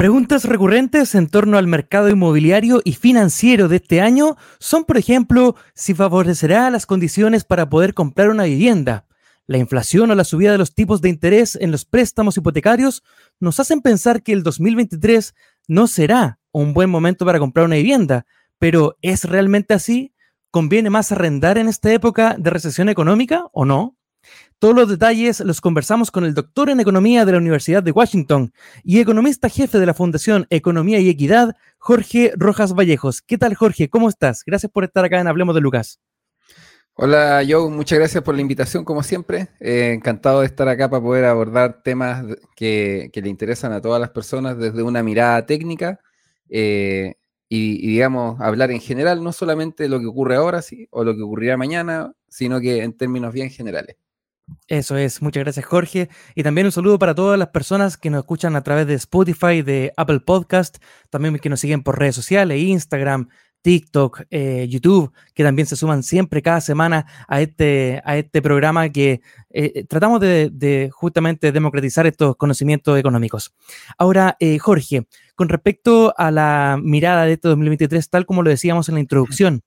Preguntas recurrentes en torno al mercado inmobiliario y financiero de este año son, por ejemplo, si favorecerá las condiciones para poder comprar una vivienda. La inflación o la subida de los tipos de interés en los préstamos hipotecarios nos hacen pensar que el 2023 no será un buen momento para comprar una vivienda, pero ¿es realmente así? ¿Conviene más arrendar en esta época de recesión económica o no? Todos los detalles los conversamos con el doctor en economía de la Universidad de Washington y economista jefe de la Fundación Economía y Equidad, Jorge Rojas Vallejos. ¿Qué tal, Jorge? ¿Cómo estás? Gracias por estar acá en Hablemos de Lucas. Hola, Joe. Muchas gracias por la invitación, como siempre. Eh, encantado de estar acá para poder abordar temas que, le interesan a todas las personas desde una mirada técnica eh, y, digamos, hablar en general, no solamente lo que ocurre ahora sí, o lo que ocurrirá mañana, sino que en términos bien generales. Eso es, muchas gracias Jorge. Y también un saludo para todas las personas que nos escuchan a través de Spotify, de Apple Podcast, también que nos siguen por redes sociales, Instagram, TikTok, eh, YouTube, que también se suman siempre cada semana a este, a este programa que eh, eh, tratamos de, justamente democratizar estos conocimientos económicos. Ahora, Jorge, con respecto a la mirada de este 2023, tal como lo decíamos en la introducción,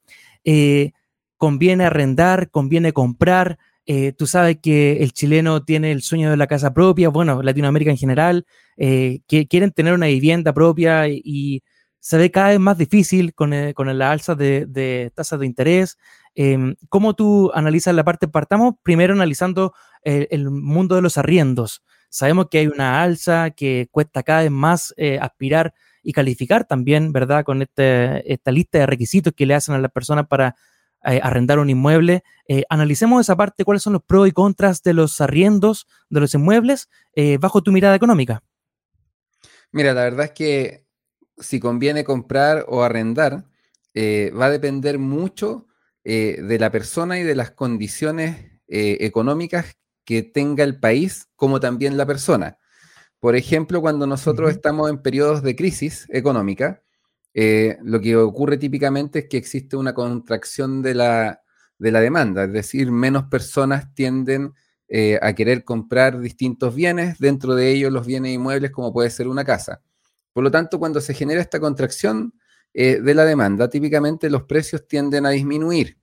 conviene arrendar, conviene comprar, eh, tú sabes que el chileno tiene el sueño de la casa propia, bueno, Latinoamérica en general, eh, que quieren tener una vivienda propia y, se ve cada vez más difícil con, eh, con la alza de, tasas de interés. Em, ¿Cómo tú analizas la parte? Partamos primero analizando el, mundo de los arriendos. Sabemos que hay una alza que cuesta cada vez más aspirar y calificar también, ¿verdad? Con este, esta lista de requisitos que le hacen a las personas para eh, arrendar un inmueble. Eh, analicemos esa parte, cuáles son los pros y contras de los arriendos de los inmuebles eh, bajo tu mirada económica. Mira, la verdad es que si conviene comprar o arrendar, va a depender mucho de la persona y de las condiciones económicas que tenga el país, como también la persona. Por ejemplo, cuando nosotros estamos en periodos de crisis económica, eh, lo que ocurre típicamente es que existe una contracción de la, demanda, es decir, menos personas tienden eh, a querer comprar distintos bienes, dentro de ellos los bienes inmuebles como puede ser una casa. Por lo tanto, cuando se genera esta contracción eh, de la demanda, típicamente los precios tienden a disminuir.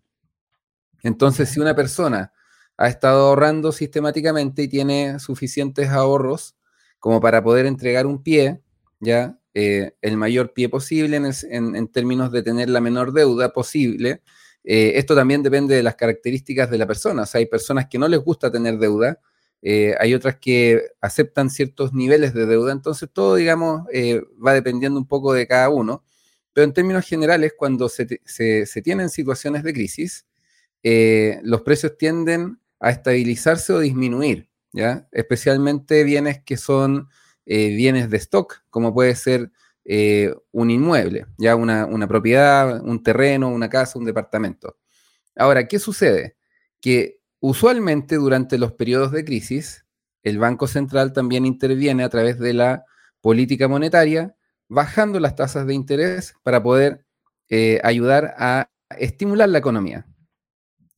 Entonces, si una persona ha estado ahorrando sistemáticamente y tiene suficientes ahorros como para poder entregar un pie, ya eh, el mayor pie posible en, términos de tener la menor deuda posible. Eh, esto también depende de las características de la persona. O sea, hay personas que no les gusta tener deuda, eh, hay otras que aceptan ciertos niveles de deuda, entonces todo, digamos, va dependiendo un poco de cada uno. Pero en términos generales, cuando se, tienen situaciones de crisis, los precios tienden a estabilizarse o disminuir, ¿ya? Especialmente bienes que son eh, bienes de stock, como puede ser eh, un inmueble, ya una, propiedad, un terreno, una casa, un departamento. Ahora, ¿qué sucede? Que usualmente durante los periodos de crisis, el Banco Central también interviene a través de la política monetaria, bajando las tasas de interés para poder eh, ayudar a estimular la economía.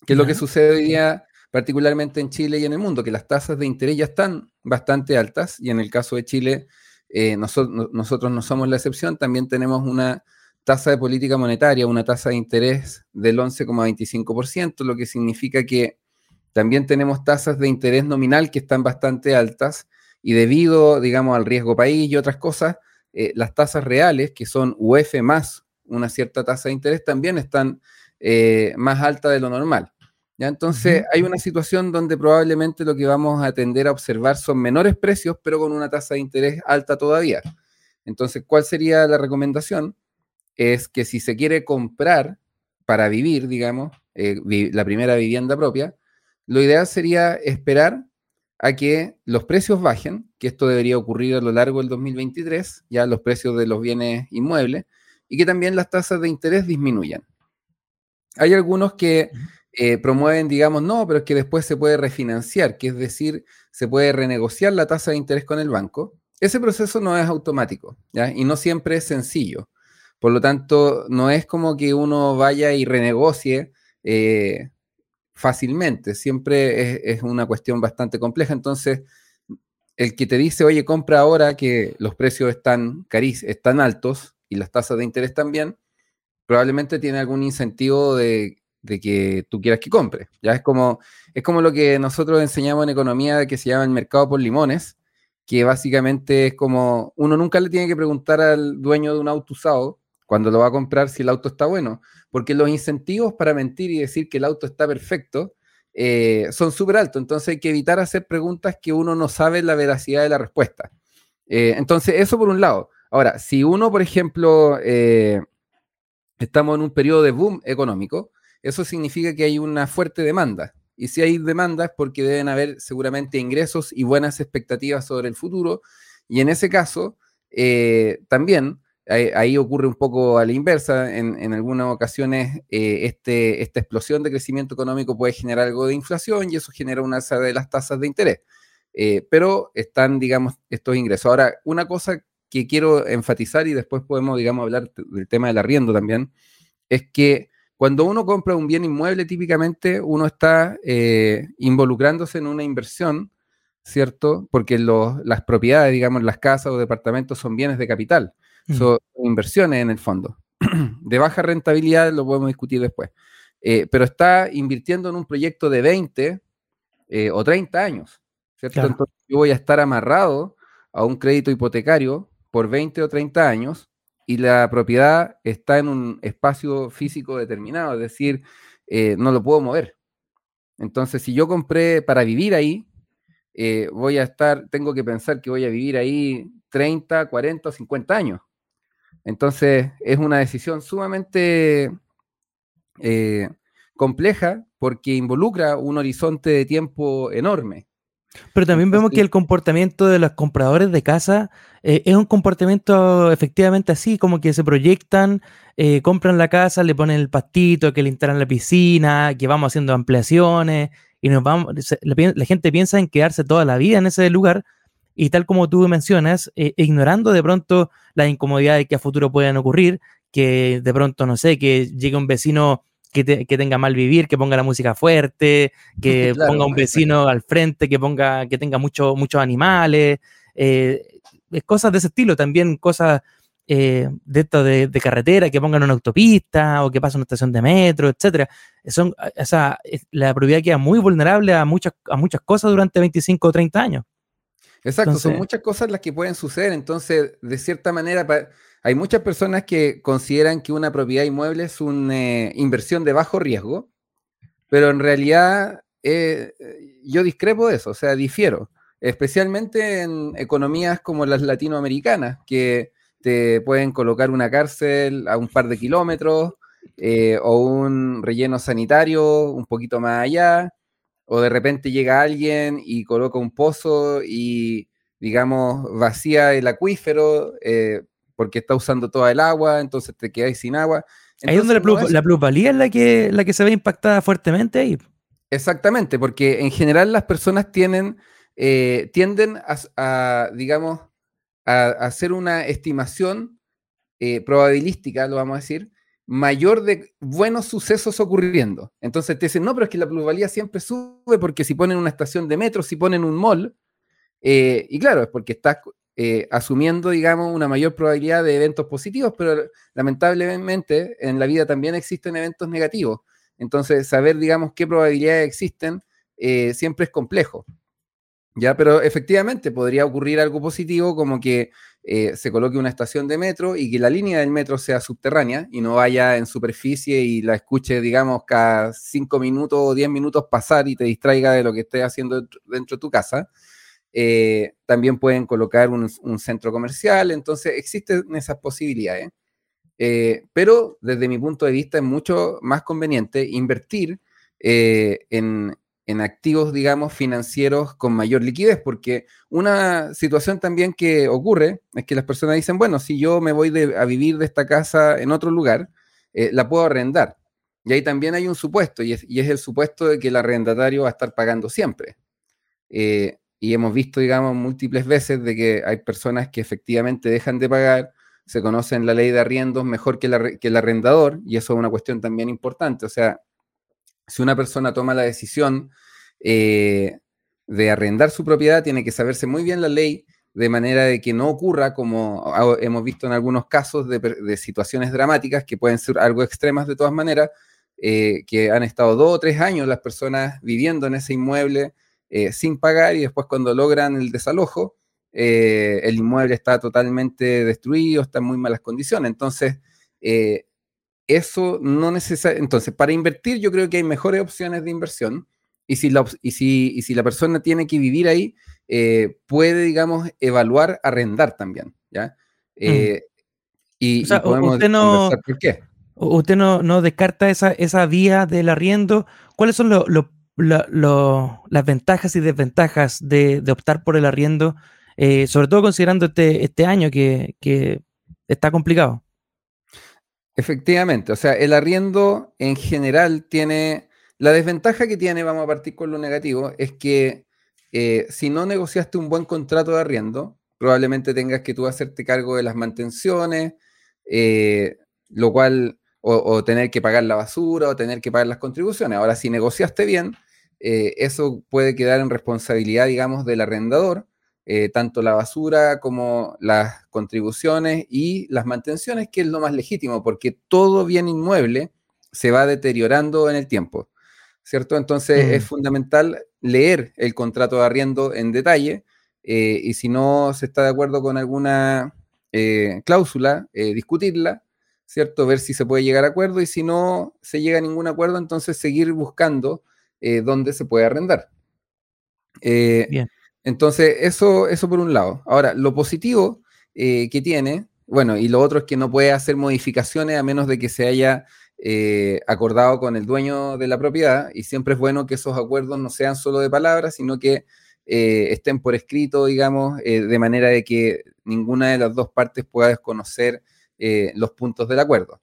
¿Qué es lo que sucede hoy día particularmente en Chile y en el mundo, que las tasas de interés ya están bastante altas y en el caso de Chile eh, nosotros no somos la excepción, también tenemos una tasa de política monetaria, una tasa de interés del 11,25%, lo que significa que también tenemos tasas de interés nominal que están bastante altas y debido, digamos, al riesgo país y otras cosas, eh, las tasas reales, que son UF más una cierta tasa de interés, también están eh, más altas de lo normal. Entonces, hay una situación donde probablemente lo que vamos a tender a observar son menores precios, pero con una tasa de interés alta todavía. Entonces, ¿cuál sería la recomendación? Es que si se quiere comprar para vivir, digamos, eh, la primera vivienda propia, lo ideal sería esperar a que los precios bajen, que esto debería ocurrir a lo largo del 2023, ya los precios de los bienes inmuebles, y que también las tasas de interés disminuyan. Hay algunos que eh, promueven, digamos, no, pero es que después se puede refinanciar, que es decir, se puede renegociar la tasa de interés con el banco. Ese proceso no es automático, ¿ya? Y no siempre es sencillo. Por lo tanto, no es como que uno vaya y renegocie eh, fácilmente, siempre es, una cuestión bastante compleja. Entonces, el que te dice, oye, compra ahora que los precios están, cariz, están altos y las tasas de interés también, probablemente tiene algún incentivo de, que tú quieras que compre. Ya es como, es como lo que nosotros enseñamos en economía que se llama el mercado por limones, que básicamente es como, uno nunca le tiene que preguntar al dueño de un auto usado cuando lo va a comprar si el auto está bueno, porque los incentivos para mentir y decir que el auto está perfecto eh, son súper altos, entonces hay que evitar hacer preguntas que uno no sabe la veracidad de la respuesta. Eh, entonces, eso por un lado. Ahora, si uno, por ejemplo, eh, estamos en un periodo de boom económico, eso significa que hay una fuerte demanda. Y si hay demanda es porque deben haber seguramente ingresos y buenas expectativas sobre el futuro. Y en ese caso, también ahí, ocurre un poco a la inversa. En, algunas ocasiones, eh, este, esta explosión de crecimiento económico puede generar algo de inflación y eso genera una alza de las tasas de interés. Eh, pero están, digamos, estos ingresos. Ahora, una cosa que quiero enfatizar y después podemos, digamos, hablar del tema del arriendo también, es que cuando uno compra un bien inmueble, típicamente uno está eh, involucrándose en una inversión, ¿cierto? Porque las propiedades, digamos, las casas o departamentos son bienes de capital. Mm. Son inversiones en el fondo. De baja rentabilidad lo podemos discutir después. Eh, pero está invirtiendo en un proyecto de 20 eh, o 30 años, ¿cierto? Entonces yo voy a estar amarrado a un crédito hipotecario por 20 o 30 años y la propiedad está en un espacio físico determinado, es decir, eh, no lo puedo mover. Entonces, si yo compré para vivir ahí, voy a estar, tengo que pensar que voy a vivir ahí 30, 40 o 50 años. Entonces, es una decisión sumamente eh, compleja porque involucra un horizonte de tiempo enorme. Pero también vemos que el comportamiento de los compradores de casa eh, es un comportamiento efectivamente así, como que se proyectan, eh, compran la casa, le ponen el pastito, que le instalan la piscina, que vamos haciendo ampliaciones y nos vamos, la gente piensa en quedarse toda la vida en ese lugar y tal como tú mencionas, eh, ignorando de pronto las incomodidades que a futuro puedan ocurrir, que de pronto, no sé, que llegue un vecino que, tenga mal vivir, que ponga la música fuerte, que ponga un vecino al frente, que ponga, que tenga mucho, muchos animales, eh, cosas de ese estilo, también cosas eh, de esto de, carretera, que pongan una autopista o que pase una estación de metro, etcétera. Son, o sea, la propiedad queda muy vulnerable a muchas, a muchas cosas durante 25 o 30 años. Exacto, son muchas cosas las que pueden suceder. Entonces, de cierta manera, hay muchas personas que consideran que una propiedad inmueble es una eh, inversión de bajo riesgo, pero en realidad eh, yo discrepo de eso, o sea, difiero, especialmente en economías como las latinoamericanas, que te pueden colocar una cárcel a un par de kilómetros eh, o un relleno sanitario un poquito más allá o de repente llega alguien y coloca un pozo y, digamos, vacía el acuífero eh, porque está usando toda el agua, entonces te quedas sin agua. ahí donde la, plusvalía es la que, la que se ve impactada fuertemente ahí. Exactamente, porque en general las personas tienen, eh, tienden a, digamos, a, hacer una estimación eh, probabilística, lo vamos a decir, mayor de buenos sucesos ocurriendo. Entonces te dicen, no, pero es que la plusvalía siempre sube porque si ponen una estación de metro, si ponen un mall, eh, y claro, es porque estás eh, asumiendo, digamos, una mayor probabilidad de eventos positivos, pero lamentablemente en la vida también existen eventos negativos. Entonces, saber, digamos, qué probabilidades existen eh, siempre es complejo. Ya, pero efectivamente podría ocurrir algo positivo como que eh, se coloque una estación de metro y que la línea del metro sea subterránea y no vaya en superficie y la escuche, digamos, cada cinco minutos o diez minutos pasar y te distraiga de lo que estés haciendo dentro de tu casa. Eh, también pueden colocar un, centro comercial, entonces existen esas posibilidades. Eh, pero desde mi punto de vista es mucho más conveniente invertir en, en activos, digamos, financieros con mayor liquidez, porque una situación también que ocurre es que las personas dicen, bueno, si yo me voy a vivir de esta casa en otro lugar, eh, la puedo arrendar. Y ahí también hay un supuesto, y es, el supuesto de que el arrendatario va a estar pagando siempre. Eh, y hemos visto, digamos, múltiples veces de que hay personas que efectivamente dejan de pagar, se conocen la ley de arriendos mejor que, el arrendador, y eso es una cuestión también importante. O sea, si una persona toma la decisión eh, de arrendar su propiedad, tiene que saberse muy bien la ley de manera de que no ocurra, como hemos visto en algunos casos, de, situaciones dramáticas que pueden ser algo extremas de todas maneras, eh, que han estado dos o tres años las personas viviendo en ese inmueble eh, sin pagar y después cuando logran el desalojo, eh, el inmueble está totalmente destruido, está en muy malas condiciones. Entonces, eso no necesariamente... Entonces, para invertir yo creo que hay mejores opciones de inversión y si la, y si, y si la persona tiene que vivir ahí, eh, puede, digamos, evaluar arrendar también, ¿ya? Mm. Eh, y, podemos usted no, por qué. Usted no, no descarta esa, esa vía del arriendo. ¿Cuáles son las ventajas y desventajas de, optar por el arriendo, eh, sobre todo considerando este, este año que, que está complicado? Efectivamente, o sea, el arriendo en general tiene, la desventaja que tiene, vamos a partir con lo negativo, es que eh, si no negociaste un buen contrato de arriendo, probablemente tengas que tú hacerte cargo de las mantenciones, eh, lo cual, o, tener que pagar la basura, o tener que pagar las contribuciones. Ahora, si negociaste bien, eh, eso puede quedar en responsabilidad, digamos, del arrendador, tanto la basura como las contribuciones y las mantenciones, que es lo más legítimo, porque todo bien inmueble se va deteriorando en el tiempo. ¿cierto? Entonces es mm. fundamental leer el contrato de arriendo en detalle eh, y si no se está de acuerdo con alguna eh, cláusula, eh, discutirla, ¿cierto? Ver si se puede llegar a acuerdo y si no se llega a ningún acuerdo, entonces seguir buscando dónde se puede arrendar. Entonces, eso, eso por un lado. Ahora, lo positivo que tiene, bueno, y lo otro es que no puede hacer modificaciones a menos de que se haya eh, acordado con el dueño de la propiedad y siempre es bueno que esos acuerdos no sean solo de palabras, sino que eh, estén por escrito, digamos, eh, de manera de que ninguna de las dos partes pueda desconocer los puntos del acuerdo.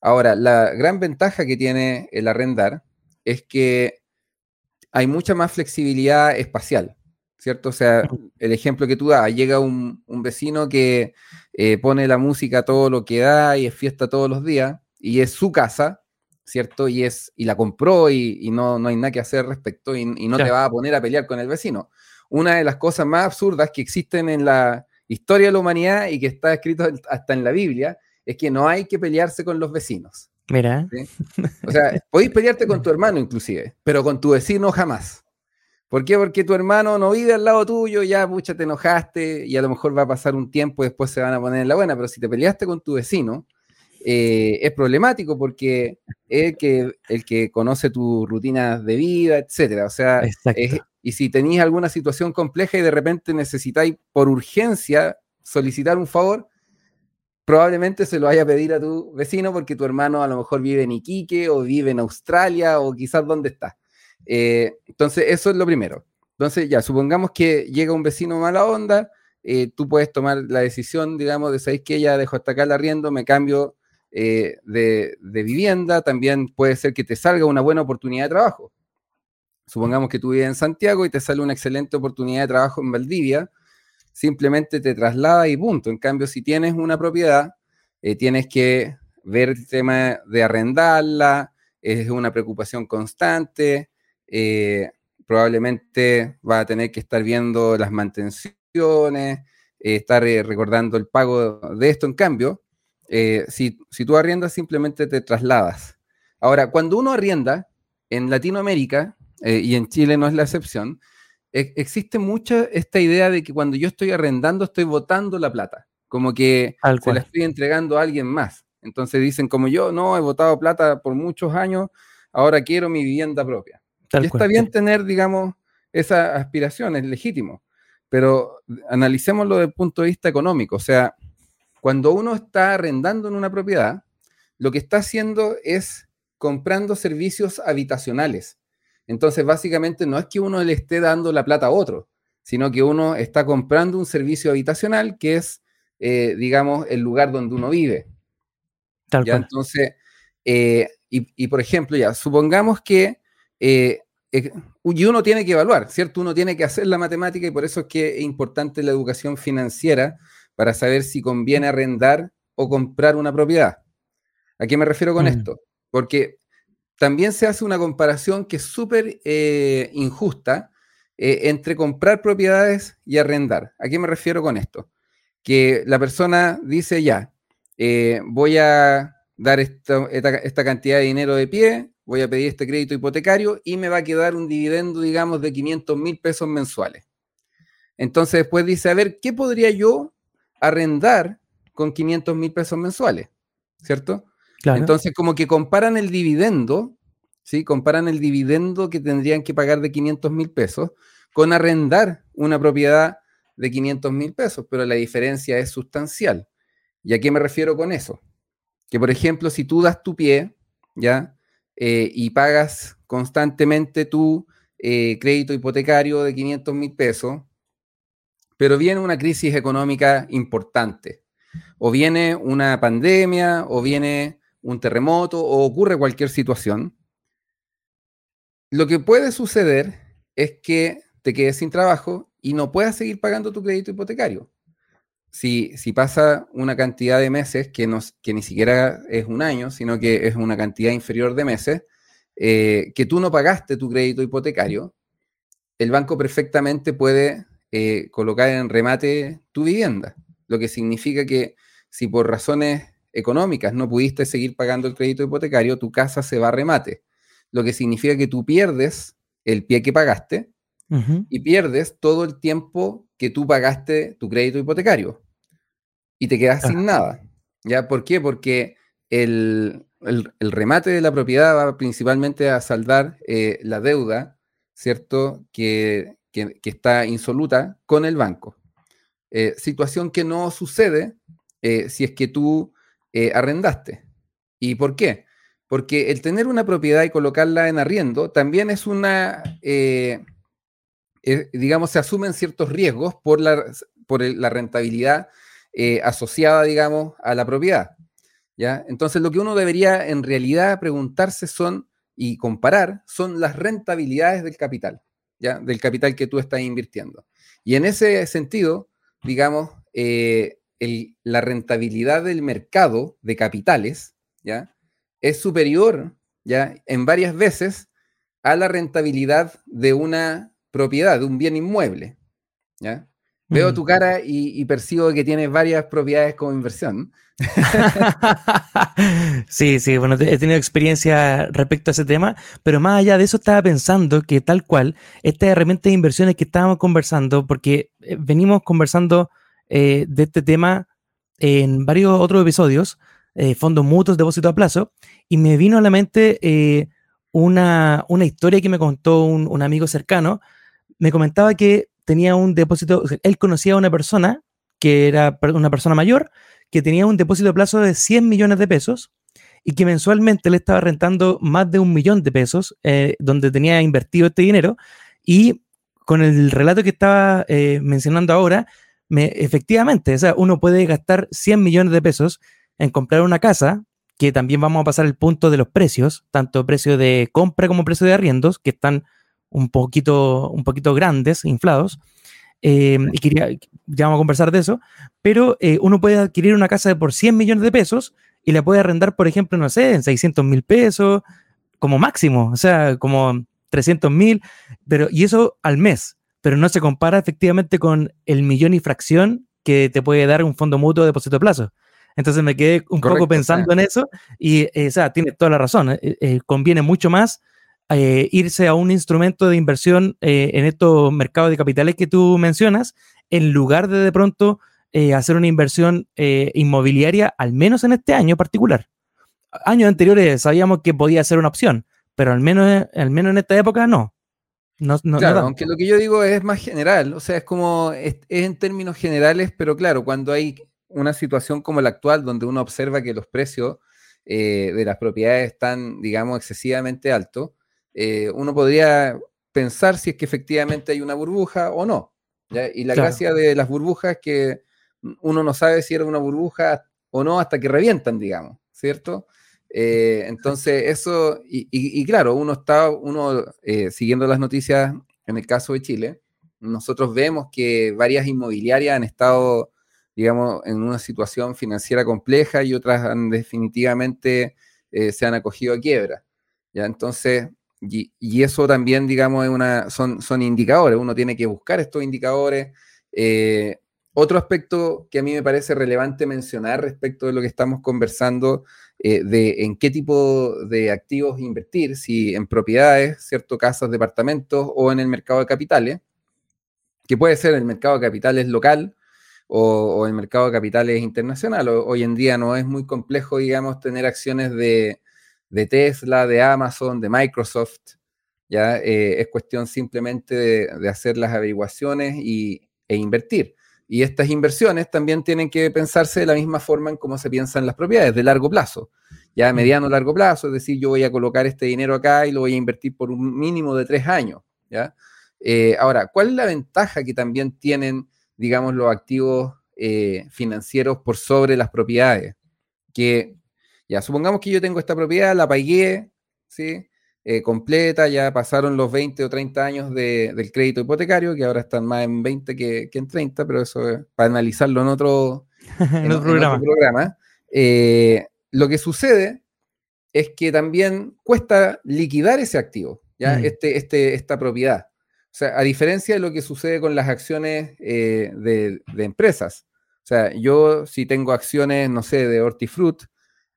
Ahora, la gran ventaja que tiene el arrendar es que hay mucha más flexibilidad espacial, ¿cierto? O sea, el ejemplo que tú das, llega un, un vecino que pone la música todo lo que da y es fiesta todos los días, y es su casa, ¿cierto? Y, es, y la compró y, no, no hay nada que hacer al respecto y, no te va a poner a pelear con el vecino. Una de las cosas más absurdas que existen en la historia de la humanidad y que está escrito hasta en la Biblia es que no hay que pelearse con los vecinos. Mira. O sea, podéis pelearte con tu hermano inclusive, pero con tu vecino jamás. ¿Por qué? Porque tu hermano no vive al lado tuyo, ya pucha, te enojaste y a lo mejor va a pasar un tiempo y después se van a poner en la buena, pero si te peleaste con tu vecino, eh, es problemático porque es el que, el que conoce tus rutinas de vida, etcétera. O sea, y si tenéis alguna situación compleja y de repente necesitáis por urgencia solicitar un favor, probablemente se lo vaya a pedir a tu vecino porque tu hermano a lo mejor vive en Iquique o vive en Australia o quizás donde está. Eh, entonces, eso es lo primero. Entonces, ya, supongamos que llega un vecino mala onda, eh, tú puedes tomar la decisión, digamos, de, ¿sabéis que ya dejo hasta acá el arriendo, me cambio eh, de, vivienda, también puede ser que te salga una buena oportunidad de trabajo. Supongamos que tú vives en Santiago y te sale una excelente oportunidad de trabajo en Valdivia, simplemente te traslada y punto. En cambio, si tienes una propiedad, eh, tienes que ver el tema de arrendarla, es una preocupación constante, eh, probablemente va a tener que estar viendo las mantenciones, estar recordando el pago de esto. En cambio, eh, si, tú arriendas, simplemente te trasladas. Ahora, cuando uno arrienda en Latinoamérica, eh, y en Chile no es la excepción, existe mucha esta idea de que cuando yo estoy arrendando, estoy botando la plata, como que se la estoy entregando a alguien más. Entonces dicen, como yo no he votado plata por muchos años, ahora quiero mi vivienda propia. y está bien tener, digamos, esa aspiración, es legítimo, pero analicémoslo desde el punto de vista económico. O sea, cuando uno está arrendando en una propiedad, lo que está haciendo es comprando servicios habitacionales. Entonces, básicamente no es que uno le esté dando la plata a otro, sino que uno está comprando un servicio habitacional que es, eh, digamos, el lugar donde uno vive. Tal ¿Ya? Entonces, eh, y, por ejemplo, ya, supongamos que, eh, y uno tiene que evaluar, ¿cierto? Uno tiene que hacer la matemática y por eso es que es importante la educación financiera para saber si conviene arrendar o comprar una propiedad. ¿A qué me refiero con mm. esto? Porque también se hace una comparación que es súper eh, injusta entre comprar propiedades y arrendar. ¿A qué me refiero con esto? Que la persona dice ya, voy a dar esta, esta, cantidad de dinero de pie, voy a pedir este crédito hipotecario y me va a quedar un dividendo, digamos, de 500 mil pesos mensuales. Entonces después dice, a ver, ¿qué podría yo arrendar con 500 mil pesos mensuales? ¿Cierto? Entonces como que comparan el dividendo, ¿sí? Comparan el dividendo que tendrían que pagar de 500 mil pesos con arrendar una propiedad de 500 mil pesos, pero la diferencia es sustancial. ¿Y a qué me refiero con eso? Que, por ejemplo, si tú das tu pie, ¿ya? Eh, y pagas constantemente tu eh, crédito hipotecario de 500 mil pesos, pero viene una crisis económica importante, o viene una pandemia, o viene un terremoto, o ocurre cualquier situación, lo que puede suceder es que te quedes sin trabajo y no puedas seguir pagando tu crédito hipotecario. Si, pasa una cantidad de meses que, que ni siquiera es un año, sino que es una cantidad inferior de meses, eh, que tú no pagaste tu crédito hipotecario, el banco perfectamente puede eh, colocar en remate tu vivienda, lo que significa que si por razones económicas no pudiste seguir pagando el crédito hipotecario, tu casa se va a remate, lo que significa que tú pierdes el pie que pagaste y pierdes todo el tiempo que tú pagaste tu crédito hipotecario y te quedas sin nada. ¿Ya? ¿Por qué? Porque el, remate de la propiedad va principalmente a saldar eh, la deuda, ¿cierto? Que, está insoluta con el banco. Eh, situación que no sucede eh, si es que tú arrendaste. ¿Y por qué? Porque el tener una propiedad y colocarla en arriendo también es una, digamos, se asumen ciertos riesgos por la, por la rentabilidad eh, asociada, digamos, a la propiedad. ¿ya? Entonces, lo que uno debería en realidad preguntarse son y comparar son las rentabilidades del capital, ¿ya? del capital que tú estás invirtiendo. Y en ese sentido, digamos, eh, la rentabilidad del mercado de capitales ¿ya? es superior ¿ya? en varias veces a la rentabilidad de una propiedad, de un bien inmueble. ¿ya? Veo tu cara y, percibo que tienes varias propiedades como inversión. sí, sí, bueno, he tenido experiencia respecto a ese tema, pero más allá de eso estaba pensando que tal cual, estas herramientas de inversiones que estábamos conversando, porque eh, venimos conversando eh, de este tema en varios otros episodios, eh, fondos mutuos, depósito a plazo, y me vino a la mente una, historia que me contó un, un amigo cercano, me comentaba que tenía un depósito, él conocía a una persona que era una persona mayor, que tenía un depósito de plazo de 100 millones de pesos y que mensualmente le estaba rentando más de un millón de pesos, eh, donde tenía invertido este dinero. Y con el relato que estaba eh, mencionando ahora, me, efectivamente, o sea, uno puede gastar 100 millones de pesos en comprar una casa, que también vamos a pasar el punto de los precios, tanto precio de compra como precio de arriendos, que están un poquito, un poquito grandes, inflados, eh, y quería, ya vamos a conversar de eso, pero eh, uno puede adquirir una casa de por 100 millones de pesos y la puede arrendar, por ejemplo, no sé, en 600 mil pesos, como máximo, o sea, como 300 mil, pero, y eso al mes, pero no se compara efectivamente con el millón y fracción que te puede dar un fondo mutuo de depósito de plazo. Entonces me quedé un poco pensando en eso y, eh, o sea, tiene toda la razón, conviene mucho más eh, irse a un instrumento de inversión eh, en estos mercados de capitales que tú mencionas, en lugar de de pronto eh, hacer una inversión inmobiliaria, al menos en este año particular. Años anteriores sabíamos que podía ser una opción, pero al menos, al menos en esta época no. No, claro, aunque lo que yo digo es más general, o sea, es como, es, en términos generales, pero claro, cuando hay una situación como la actual, donde uno observa que los precios de las propiedades están, digamos, excesivamente altos, eh, uno podría pensar si es que efectivamente hay una burbuja o no. Y la gracia de las burbujas es que uno no sabe si era una burbuja o no hasta que revientan, digamos, ¿cierto? Eh, entonces, eso, y, claro, uno está, uno eh, siguiendo las noticias en el caso de Chile, nosotros vemos que varias inmobiliarias han estado, digamos, en una situación financiera compleja y otras han definitivamente se han acogido a quiebra. ¿ya? Entonces, y, eso también, digamos, es una, son, son indicadores. Uno tiene que buscar estos indicadores. Eh, otro aspecto que a mí me parece relevante mencionar respecto de lo que estamos conversando, eh, de en qué tipo de activos invertir, si en propiedades, cierto, casas, departamentos o en el mercado de capitales, que puede ser el mercado de capitales local o, o el mercado de capitales internacional. hoy en día no es muy complejo, digamos, tener acciones de, de Tesla, de Amazon, de Microsoft. Ya eh, es cuestión simplemente de, hacer las averiguaciones y, e invertir. Y estas inversiones también tienen que pensarse de la misma forma en cómo se piensan las propiedades, de largo plazo, ya mm. mediano largo plazo, es decir, yo voy a colocar este dinero acá y lo voy a invertir por un mínimo de tres años. ¿ya? Eh, ahora, ¿cuál es la ventaja que también tienen, digamos, los activos eh, financieros por sobre las propiedades? Que ya, supongamos que yo tengo esta propiedad, la pagué, ¿sí? Eh, completa, ya pasaron los 20 o 30 años del crédito hipotecario, que ahora están más en 20 que, en 30, pero eso es para analizarlo en otro, programa. Eh, lo que sucede es que también cuesta liquidar ese activo, ¿ya? Mm. Este, este, esta propiedad. O sea, a diferencia de lo que sucede con las acciones eh, de, de, empresas. O sea, yo si tengo acciones, no sé, de hortifruti,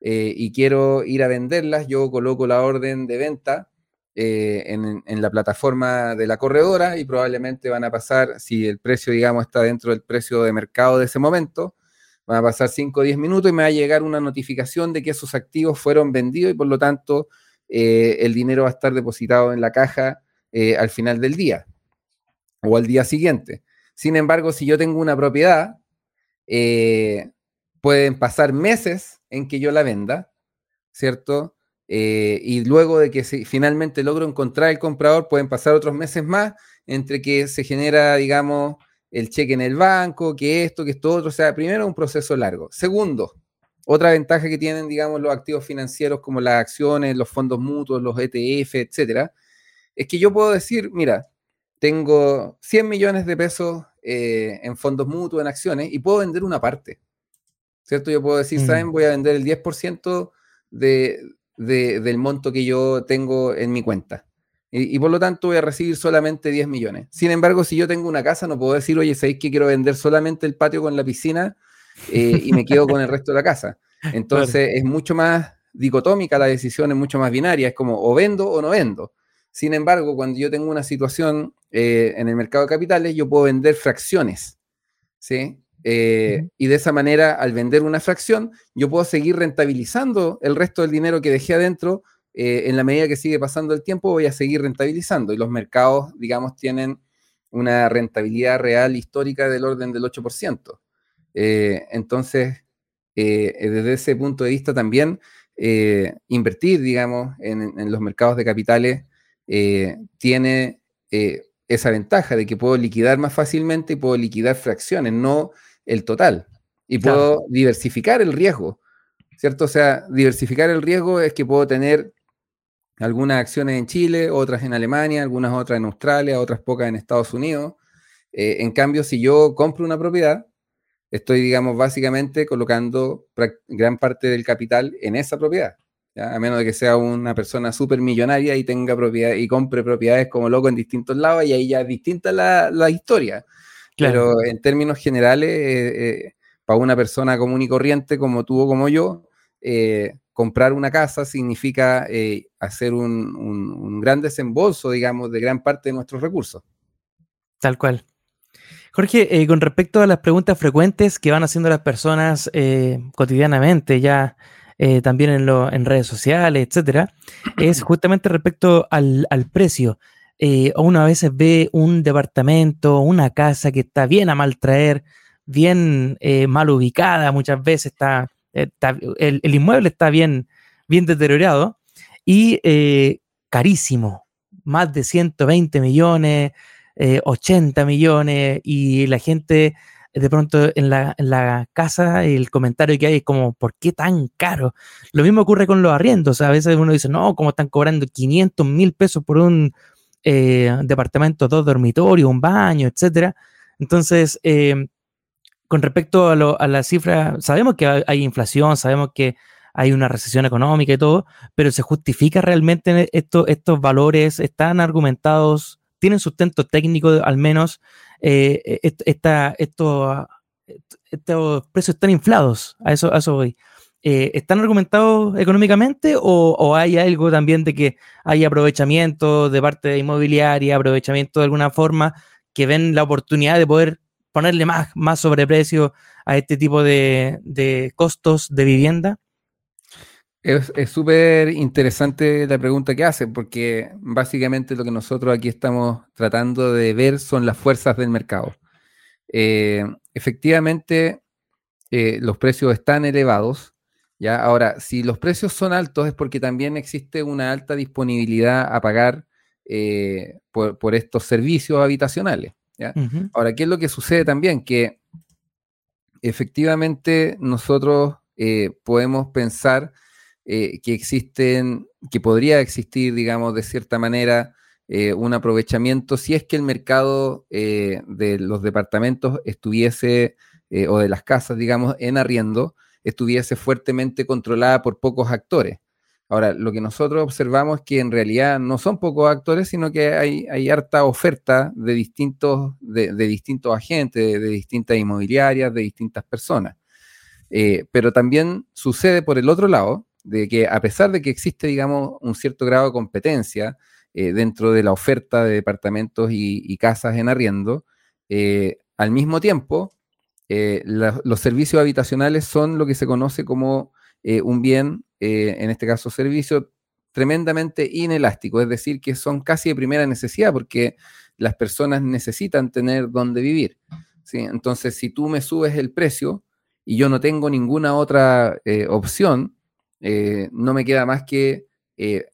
eh, y quiero ir a venderlas, yo coloco la orden de venta eh, en, la plataforma de la corredora y probablemente van a pasar, si el precio, digamos, está dentro del precio de mercado de ese momento, van a pasar 5 o 10 minutos y me va a llegar una notificación de que esos activos fueron vendidos y por lo tanto eh, el dinero va a estar depositado en la caja al final del día o al día siguiente. Sin embargo, si yo tengo una propiedad, pueden pasar meses en que yo la venda, ¿cierto? Eh, y luego de que finalmente logro encontrar el comprador, pueden pasar otros meses más entre que se genera, digamos, el cheque en el banco, que esto, que esto otro. O sea, primero un proceso largo. Segundo, otra ventaja que tienen, digamos, los activos financieros como las acciones, los fondos mutuos, los ETF, etcétera, es que yo puedo decir, mira, tengo 100 millones de pesos eh, en fondos mutuos, en acciones, y puedo vender una parte. ¿Cierto? Yo puedo decir, ¿saben? Mm. Voy a vender el 10% de, del monto que yo tengo en mi cuenta. Y, por lo tanto voy a recibir solamente 10 millones. Sin embargo, si yo tengo una casa, no puedo decir, oye, ¿sabéis que quiero vender solamente el patio con la piscina eh, y me quedo con el resto de la casa? Entonces es mucho más dicotómica la decisión, es mucho más binaria, es como o vendo o no vendo. Sin embargo, cuando yo tengo una situación eh, en el mercado de capitales, yo puedo vender fracciones, ¿sí? Eh, y de esa manera, al vender una fracción, yo puedo seguir rentabilizando el resto del dinero que dejé adentro. Eh, en la medida que sigue pasando el tiempo, voy a seguir rentabilizando. Y los mercados, digamos, tienen una rentabilidad real histórica del orden del 8%. Eh, entonces, desde ese punto de vista también, invertir, digamos, en, en, los mercados de capitales tiene esa ventaja de que puedo liquidar más fácilmente y puedo liquidar fracciones, no el total y puedo diversificar el riesgo, ¿cierto? O sea, diversificar el riesgo es que puedo tener algunas acciones en Chile, otras en Alemania, algunas otras en Australia, otras pocas en Estados Unidos. Eh, en cambio, si yo compro una propiedad, estoy, digamos, básicamente colocando gran parte del capital en esa propiedad. A menos de que sea una persona súper millonaria y tenga propiedad y compre propiedades como loco en distintos lados, y ahí ya es distinta la, la historia. Pero en términos generales, eh, eh, para una persona común y corriente como tú o como yo, eh, comprar una casa significa hacer un, gran desembolso, digamos, de gran parte de nuestros recursos. Tal cual. Jorge, con respecto a las preguntas frecuentes que van haciendo las personas cotidianamente, ya también en, redes sociales, etcétera, es justamente respecto al, al precio eh, uno a veces ve un departamento, una casa que está bien a mal traer, bien eh, mal ubicada, muchas veces está, el, inmueble está bien, bien deteriorado y eh, carísimo, más de 120 millones, 80 millones y la gente de pronto en la, en la, casa el comentario que hay es como, ¿por qué tan caro? Lo mismo ocurre con los arriendos. A veces uno dice, no, ¿cómo están cobrando 500 mil pesos por un, eh, departamento, dos dormitorios, un baño, etcétera. Entonces, eh, con respecto a, la cifra, sabemos que hay inflación, sabemos que hay una recesión económica y todo, pero ¿se justifica realmente esto, estos valores? ¿Están argumentados? ¿Tienen sustento técnico al menos? Eh, esta, estos, estos precios están inflados, a eso, a eso voy. Eh, ¿están argumentados económicamente o, hay algo también de que hay aprovechamiento de parte de inmobiliaria, aprovechamiento de alguna forma, que ven la oportunidad de poder ponerle más, más sobreprecio a este tipo de, costos de vivienda? Es súper interesante la pregunta que hace, porque básicamente lo que nosotros aquí estamos tratando de ver son las fuerzas del mercado. Eh, efectivamente, eh, los precios están elevados, ¿ya? Ahora, si los precios son altos es porque también existe una alta disponibilidad a pagar eh, por, estos servicios habitacionales. Ahora, ¿qué es lo que sucede también? Que efectivamente nosotros eh, podemos pensar eh, que existen, que podría existir, digamos, de cierta manera, un aprovechamiento si es que el mercado de los departamentos estuviese, o de las casas, digamos, en arriendo, estuviese fuertemente controlada por pocos actores. Ahora, lo que nosotros observamos es que en realidad no son pocos actores, sino que hay, hay harta oferta de distintos, de, distintos agentes, de, distintas inmobiliarias, de distintas personas. Eh, pero también sucede por el otro lado, de que a pesar de que existe, digamos, un cierto grado de competencia eh, dentro de la oferta de departamentos y, casas en arriendo, eh, al mismo tiempo eh, los servicios habitacionales son lo que se conoce como eh, un bien, eh, en este caso servicio, tremendamente inelástico, es decir, que son casi de primera necesidad porque las personas necesitan tener donde vivir. ¿sí? Entonces, si tú me subes el precio y yo no tengo ninguna otra opción, no me queda más que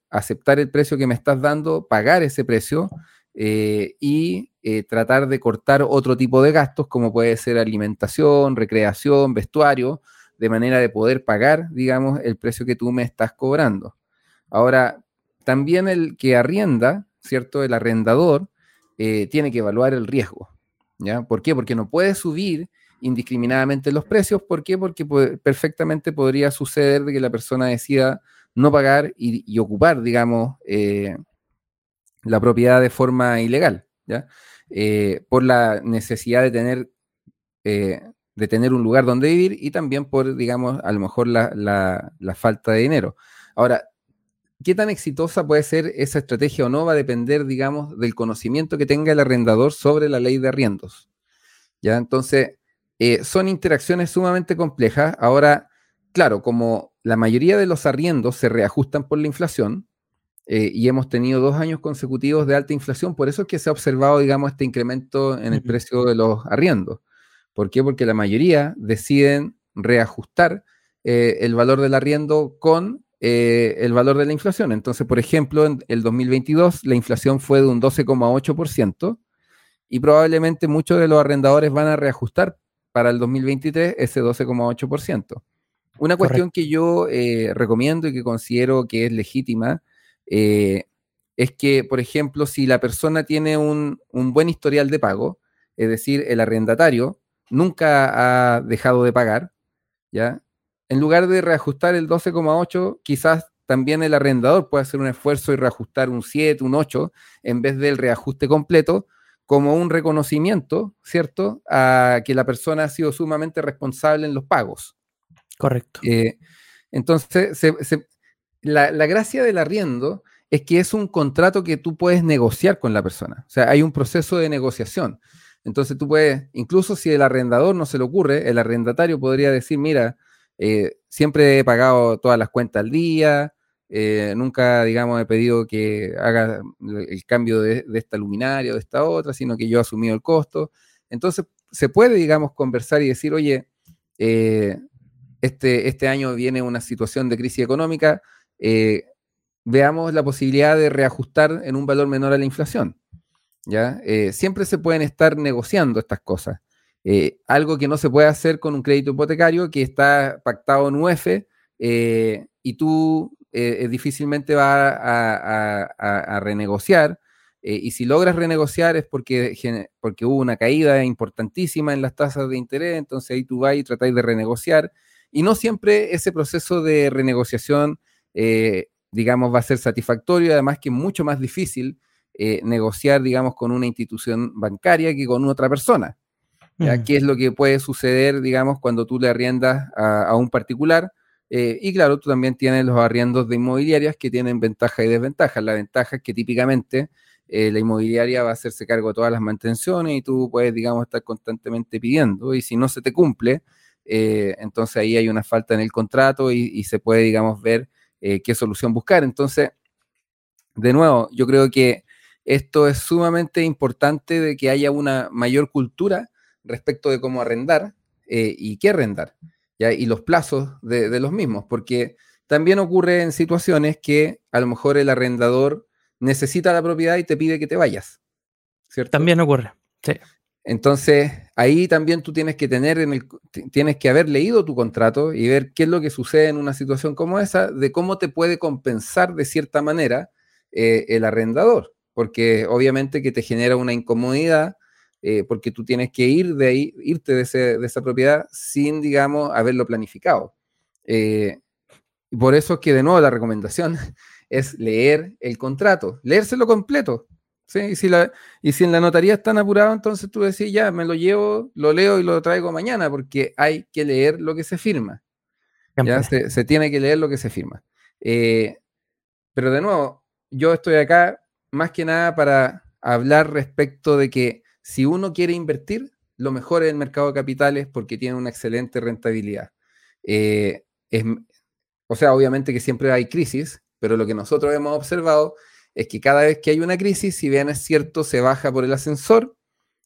aceptar el precio que me estás dando, pagar ese precio y eh, tratar de cortar otro tipo de gastos, como puede ser alimentación, recreación, vestuario, de manera de poder pagar, digamos, el precio que tú me estás cobrando. Ahora, también el que arrienda, ¿cierto? El arrendador eh, tiene que evaluar el riesgo. ¿ya? ¿Por qué? Porque no puede subir indiscriminadamente los precios. ¿Por qué? Porque perfectamente podría suceder de que la persona decida no pagar y, ocupar, digamos, eh, la propiedad de forma ilegal. ¿ya? Eh, por la necesidad de tener, eh, de tener un lugar donde vivir y también por, digamos, a lo mejor la, falta de dinero. Ahora, ¿qué tan exitosa puede ser esa estrategia o no? Va a depender, digamos, del conocimiento que tenga el arrendador sobre la ley de arriendos. ¿Ya? Entonces, eh, son interacciones sumamente complejas. Ahora, claro, como la mayoría de los arriendos se reajustan por la inflación, eh, y hemos tenido dos años consecutivos de alta inflación, por eso es que se ha observado, digamos, este incremento en el precio de los arriendos. ¿Por qué? Porque la mayoría deciden reajustar eh, el valor del arriendo con eh, el valor de la inflación. Entonces, por ejemplo, en el 2022 la inflación fue de un 12,8% y probablemente muchos de los arrendadores van a reajustar para el 2023 ese 12,8%. Una cuestión que yo recomiendo y que considero que es legítima eh, es que, por ejemplo, si la persona tiene un, buen historial de pago, es decir, el arrendatario nunca ha dejado de pagar, ¿ya? En lugar de reajustar el 12,8, quizás también el arrendador puede hacer un esfuerzo y reajustar un 7, un 8, en vez del reajuste completo, como un reconocimiento, ¿cierto?, a que la persona ha sido sumamente responsable en los pagos. Correcto. Eh, entonces, se, la, gracia del arriendo es que es un contrato que tú puedes negociar con la persona. O sea, hay un proceso de negociación. Entonces tú puedes, incluso si el arrendador no se le ocurre, el arrendatario podría decir, mira, eh, siempre he pagado todas las cuentas al día, eh, nunca, digamos, he pedido que haga el cambio de, esta luminaria o de esta otra, sino que yo he asumido el costo. Entonces se puede, digamos, conversar y decir, oye, eh, este, este año viene una situación de crisis económica, eh, veamos la posibilidad de reajustar en un valor menor a la inflación. ¿ya? Eh, siempre se pueden estar negociando estas cosas. Eh, algo que no se puede hacer con un crédito hipotecario que está pactado en UF y tú difícilmente vas a, renegociar. y si logras renegociar es porque, porque hubo una caída importantísima en las tasas de interés, entonces ahí tú vas y tratáis de renegociar Y no siempre ese proceso de renegociación, eh, digamos, va a ser satisfactorio, además que es mucho más difícil eh, negociar, digamos, con una institución bancaria que con otra persona. ¿ya? Mm. ¿Qué es lo que puede suceder, digamos, cuando tú le arriendas a, un particular? Eh, y claro, tú también tienes los arriendos de inmobiliarias que tienen ventajas y desventajas. La ventaja es que típicamente eh, la inmobiliaria va a hacerse cargo de todas las mantenciones y tú puedes, digamos, estar constantemente pidiendo. Y si no se te cumple, entonces ahí hay una falta en el contrato y, y se puede, digamos, ver qué solución buscar. Entonces, de nuevo, yo creo que esto es sumamente importante de que haya una mayor cultura respecto de cómo arrendar eh, y qué arrendar, y los plazos de, los mismos, porque también ocurre en situaciones que a lo mejor el arrendador necesita la propiedad y te pide que te vayas. ¿cierto? También ocurre, sí. Entonces, ahí también tú tienes que tener en el, tienes que haber leído tu contrato y ver qué es lo que sucede en una situación como esa, de cómo te puede compensar de cierta manera eh, el arrendador porque obviamente que te genera una incomodidad, eh, porque tú tienes que ir de ahí, irte de, esa propiedad sin, digamos, haberlo planificado. Eh, por eso es que, de nuevo, la recomendación es leer el contrato, leérselo completo. ¿Sí? Y, si la, y si en la notaría están apurados, entonces tú decís, ya, me lo llevo, lo leo y lo traigo mañana, porque hay que leer lo que se firma. Ya se, tiene que leer lo que se firma. Eh, pero de nuevo, yo estoy acá más que nada para hablar respecto de que si uno quiere invertir, lo mejor es el mercado de capitales porque tiene una excelente rentabilidad. Eh, o sea, obviamente que siempre hay crisis, pero lo que nosotros hemos observado es que cada vez que hay una crisis, si bien es cierto, se baja por el ascensor,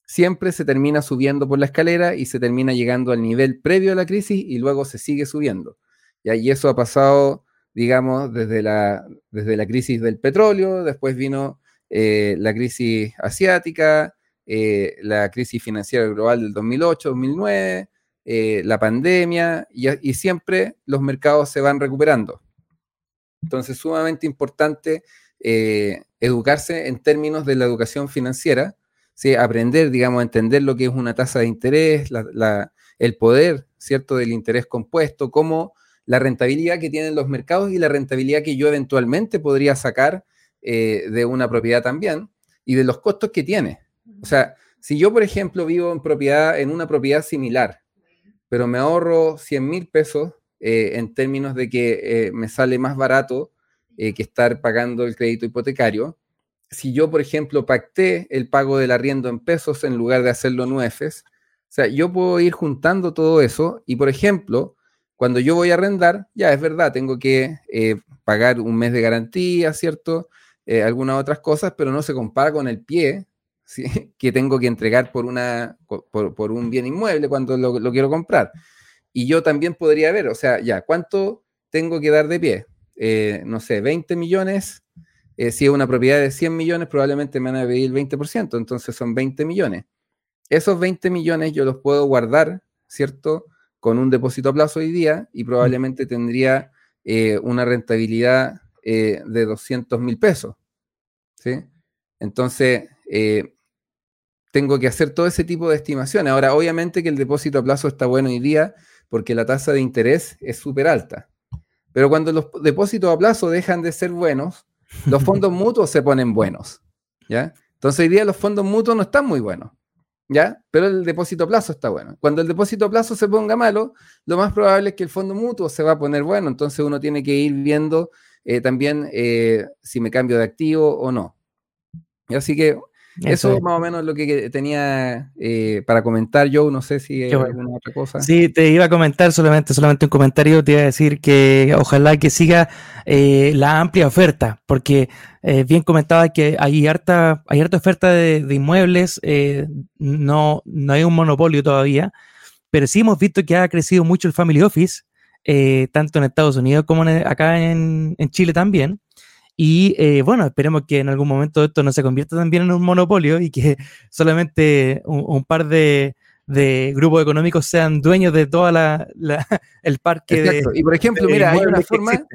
siempre se termina subiendo por la escalera y se termina llegando al nivel previo a la crisis y luego se sigue subiendo. Y eso ha pasado digamos, desde la, desde la crisis del petróleo, después vino eh, la crisis asiática, eh, la crisis financiera global del 2008-2009, eh, la pandemia, y, siempre los mercados se van recuperando. Entonces, sumamente importante educarse en términos de la educación financiera, ¿sí? aprender, digamos, a entender lo que es una tasa de interés, el poder, ¿cierto?, del interés compuesto, cómo la rentabilidad que tienen los mercados y la rentabilidad que yo eventualmente podría sacar eh, de una propiedad también y de los costos que tiene. O sea, si yo, por ejemplo, vivo en, propiedad, en una propiedad similar, pero me ahorro 100 mil pesos eh, en términos de que eh, me sale más barato que estar pagando el crédito hipotecario, si yo, por ejemplo, pacté el pago del arriendo en pesos en lugar de hacerlo en UEFs, o sea, yo puedo ir juntando todo eso y, por ejemplo, cuando yo voy a arrendar, ya es verdad, tengo que eh, pagar un mes de garantía, ¿cierto? Eh, algunas otras cosas, pero no se compara con el pie que tengo que entregar por, una, por, un bien inmueble cuando lo, quiero comprar. Y yo también podría ver, o sea, ya, ¿cuánto tengo que dar de pie? Eh, no sé, 20 millones. si es una propiedad de 100 millones, probablemente me van a pedir el 20%, entonces son 20 millones. Esos 20 millones yo los puedo guardar, ¿cierto? con un depósito a plazo hoy día y probablemente tendría eh, una rentabilidad eh, de 200 mil pesos. ¿sí? Entonces, eh, tengo que hacer todo ese tipo de estimaciones. Ahora, obviamente que el depósito a plazo está bueno hoy día porque la tasa de interés es súper alta. Pero cuando los depósitos a plazo dejan de ser buenos, los fondos mutuos se ponen buenos. ¿ya? Entonces, hoy día los fondos mutuos no están muy buenos. ¿ya? Pero el depósito a plazo está bueno. Cuando el depósito a plazo se ponga malo, lo más probable es que el fondo mutuo se va a poner bueno, entonces uno tiene que ir viendo eh, también eh, si me cambio de activo o no. Así que eso, es más o menos lo que tenía eh, para comentar yo. No sé si hay alguna otra cosa. Sí, te iba a comentar solamente, solamente un comentario. Te iba a decir que ojalá que siga eh, la amplia oferta, porque eh, bien comentaba que hay harta, hay harta oferta de, inmuebles. no, no hay un monopolio todavía, pero sí hemos visto que ha crecido mucho el family office, tanto en Estados Unidos como acá en Chile también. Y eh, bueno, esperemos que en algún momento esto no se convierta también en un monopolio y que solamente un, par de, grupos económicos sean dueños de toda la, el parque de. Y por ejemplo, mira, hay una forma.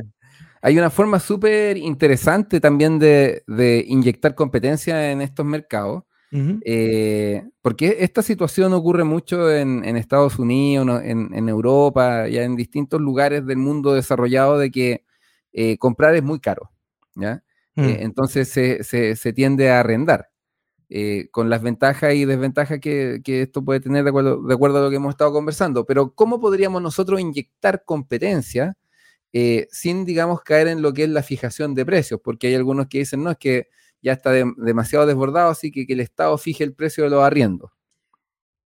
Hay una forma súper interesante también de, inyectar competencia en estos mercados, Eh, porque esta situación ocurre mucho en, Estados Unidos, en, Europa, ya en distintos lugares del mundo desarrollado, de que eh, comprar es muy caro. ¿Ya? Mm. entonces se, tiende a arrendar. con las ventajas y desventajas que, esto puede tener de acuerdo, de acuerdo, a lo que hemos estado conversando. Pero ¿cómo podríamos nosotros inyectar competencia eh, sin, digamos, caer en lo que es la fijación de precios, porque hay algunos que dicen, no, es que ya está demasiado desbordado, así que que el Estado fije el precio de los arriendos.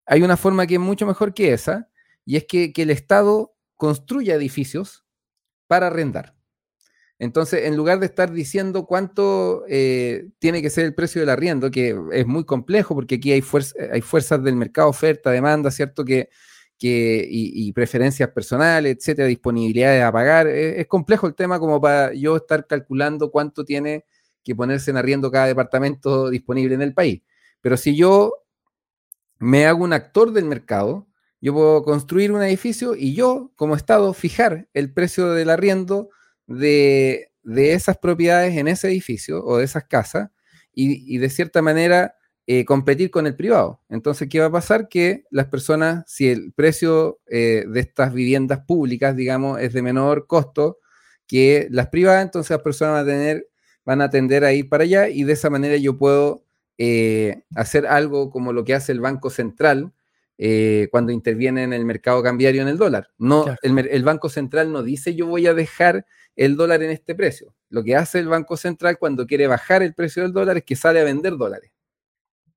Hay una forma que es mucho mejor que esa, y es que, el Estado construya edificios para arrendar. Entonces, en lugar de estar diciendo cuánto eh, tiene que ser el precio del arriendo, que es muy complejo porque aquí hay, hay fuerzas del mercado, oferta, demanda, ¿cierto? Que y, preferencias personales, etcétera, disponibilidades a pagar. Es, complejo el tema como para yo estar calculando cuánto tiene que ponerse en arriendo cada departamento disponible en el país. Pero si yo me hago un actor del mercado, yo puedo construir un edificio y yo, como Estado, fijar el precio del arriendo de, esas propiedades en ese edificio o de esas casas y, y de cierta manera eh, competir con el privado. Entonces, ¿qué va a pasar? Que las personas, si el precio eh, de estas viviendas públicas, digamos, es de menor costo que las privadas, entonces las personas van a tener, van a tender a ir para allá y de esa manera yo puedo eh, hacer algo como lo que hace el Banco Central cuando interviene en el mercado cambiario en el dólar. No, el, el Banco Central no dice yo voy a dejar el dólar en este precio. Lo que hace el Banco Central cuando quiere bajar el precio del dólar es que sale a vender dólares.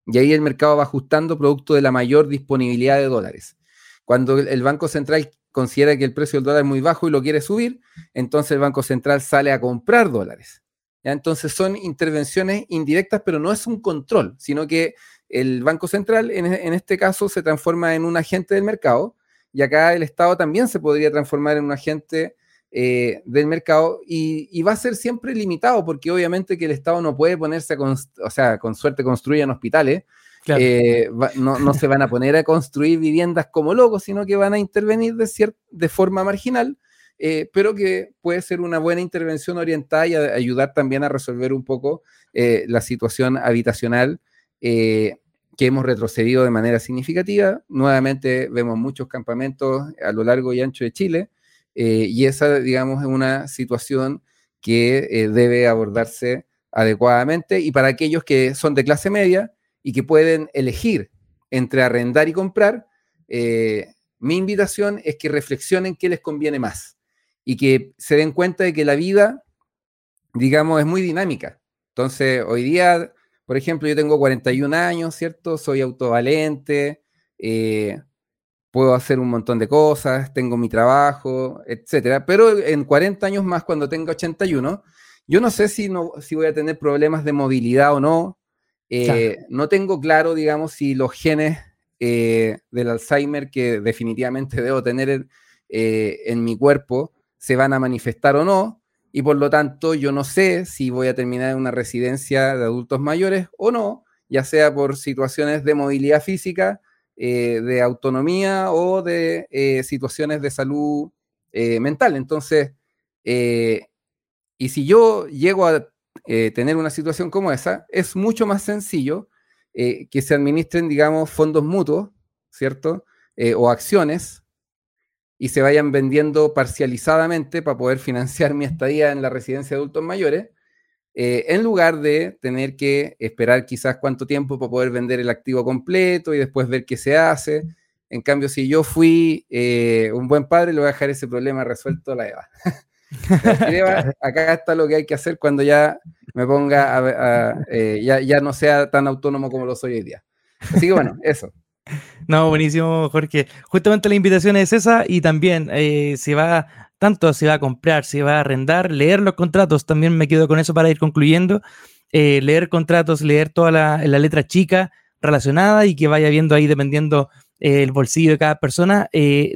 Y ahí el mercado va ajustando producto de la mayor disponibilidad de dólares. Cuando el Banco Central considera que el precio del dólar es muy bajo y lo quiere subir, entonces el Banco Central sale a comprar dólares. ¿ya? Entonces son intervenciones indirectas, pero no es un control, sino que el Banco Central en, en este caso se transforma en un agente del mercado y acá el Estado también se podría transformar en un agente eh, del mercado y, va a ser siempre limitado porque obviamente que el Estado no puede ponerse, o sea, con suerte construyen hospitales, eh, no, se van a poner a construir viviendas como locos, sino que van a intervenir de, de forma marginal, eh, pero que puede ser una buena intervención orientada y ayudar también a resolver un poco la situación habitacional que hemos retrocedido de manera significativa. Nuevamente vemos muchos campamentos a lo largo y ancho de Chile. Eh, y esa, digamos, es una situación que eh, debe abordarse adecuadamente y para aquellos que son de clase media y que pueden elegir entre arrendar y comprar, eh, mi invitación es que reflexionen qué les conviene más y que se den cuenta de que la vida, digamos, es muy dinámica. Entonces, hoy día, por ejemplo, yo tengo 41 años, ¿cierto? Soy autovalente, puedo hacer un montón de cosas, tengo mi trabajo, etcétera. Pero en 40 años más, cuando tenga 81, yo no sé si, no, si voy a tener problemas de movilidad o no. Eh, no tengo claro, digamos, si los genes eh, del Alzheimer que definitivamente debo tener eh, en mi cuerpo se van a manifestar o no. Y por lo tanto, yo no sé si voy a terminar en una residencia de adultos mayores o no, ya sea por situaciones de movilidad física eh, de autonomía o de eh, situaciones de salud eh, mental. Entonces, y si yo llego a tener una situación como esa, es mucho más sencillo que se administren, digamos, fondos mutuos, ¿cierto? o acciones y se vayan vendiendo parcializadamente para poder financiar mi estadía en la residencia de adultos mayores, eh, en lugar de tener que esperar quizás cuánto tiempo para poder vender el activo completo y después ver qué se hace. En cambio, si yo fui eh, un buen padre, le voy a dejar ese problema resuelto a la Eva. acá está lo que hay que hacer cuando ya me ponga a, eh, ya, ya no sea tan autónomo como lo soy hoy día. Así que bueno, eso. No, buenísimo, Jorge. Justamente la invitación es esa y también eh, si va, tanto si va a comprar, si va a arrendar, leer los contratos, también me quedo con eso para ir concluyendo. Eh, leer contratos, leer toda la, letra chica relacionada y que vaya viendo ahí dependiendo eh, el bolsillo de cada persona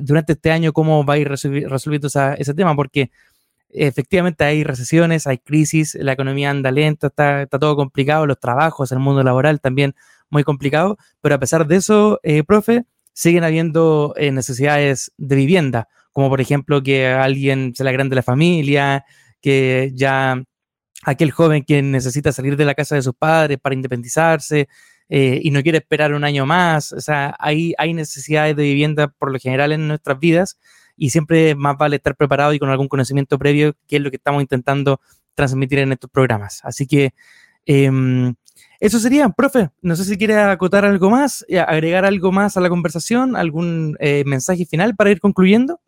durante este año cómo va a ir resolviendo ese tema, porque efectivamente hay recesiones, hay crisis, la economía anda lenta, está, está todo complicado, los trabajos, el mundo laboral también muy complicado, pero a pesar de eso, eh, profe, siguen habiendo eh, necesidades de vivienda, como por ejemplo que alguien se la grande la familia, que ya aquel joven que necesita salir de la casa de sus padres para independizarse, eh, y no quiere esperar un año más. O sea, hay, hay necesidades de vivienda por lo general en nuestras vidas y siempre más vale estar preparado y con algún conocimiento previo, que es lo que estamos intentando transmitir en estos programas. Así que em, eso sería, profe. No sé si quiere acotar algo más, eh, agregar algo más a la conversación, algún eh, mensaje final para ir concluyendo.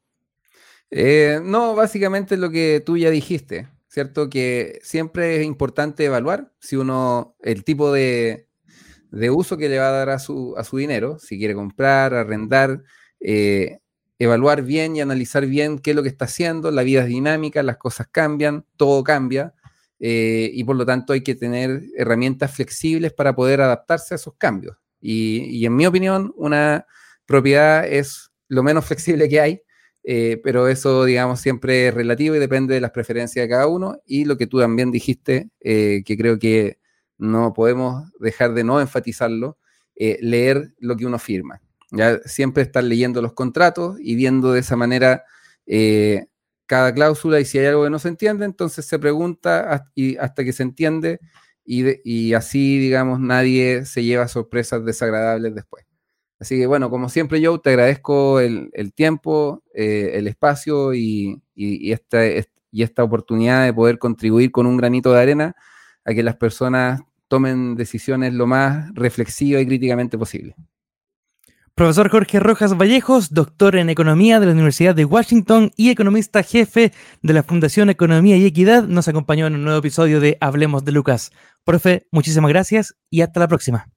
no, básicamente lo que tú ya dijiste, ¿cierto? Que siempre es importante evaluar si uno, el tipo de, de uso que le va a dar a su, a su dinero, si quiere comprar, arrendar, eh, evaluar bien y analizar bien qué es lo que está haciendo, la vida es dinámica, las cosas cambian, todo cambia, eh, y por lo tanto hay que tener herramientas flexibles para poder adaptarse a esos cambios. Y, en mi opinión, una propiedad es lo menos flexible que hay, eh, pero eso, digamos, siempre es relativo y depende de las preferencias de cada uno. Y lo que tú también dijiste, que creo que no podemos dejar de no enfatizarlo, eh, leer lo que uno firma. ¿Ya? Siempre estar leyendo los contratos y viendo de esa manera eh, cada cláusula y si hay algo que no se entiende, entonces se pregunta hasta, y hasta que se entiende y, así, digamos, nadie se lleva sorpresas desagradables después. Así que bueno, como siempre, yo te agradezco el, tiempo, eh, el espacio y, esta, y esta oportunidad de poder contribuir con un granito de arena a que las personas tomen decisiones lo más reflexiva y críticamente posible. Profesor Jorge Rojas Vallejos, doctor en Economía de la Universidad de Washington y economista jefe de la Fundación Economía y Equidad, nos acompañó en un nuevo episodio de Hablemos de Lucas. Profe, muchísimas gracias y hasta la próxima.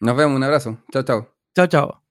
Nos vemos, un abrazo. Chao, chao. Chao, chao.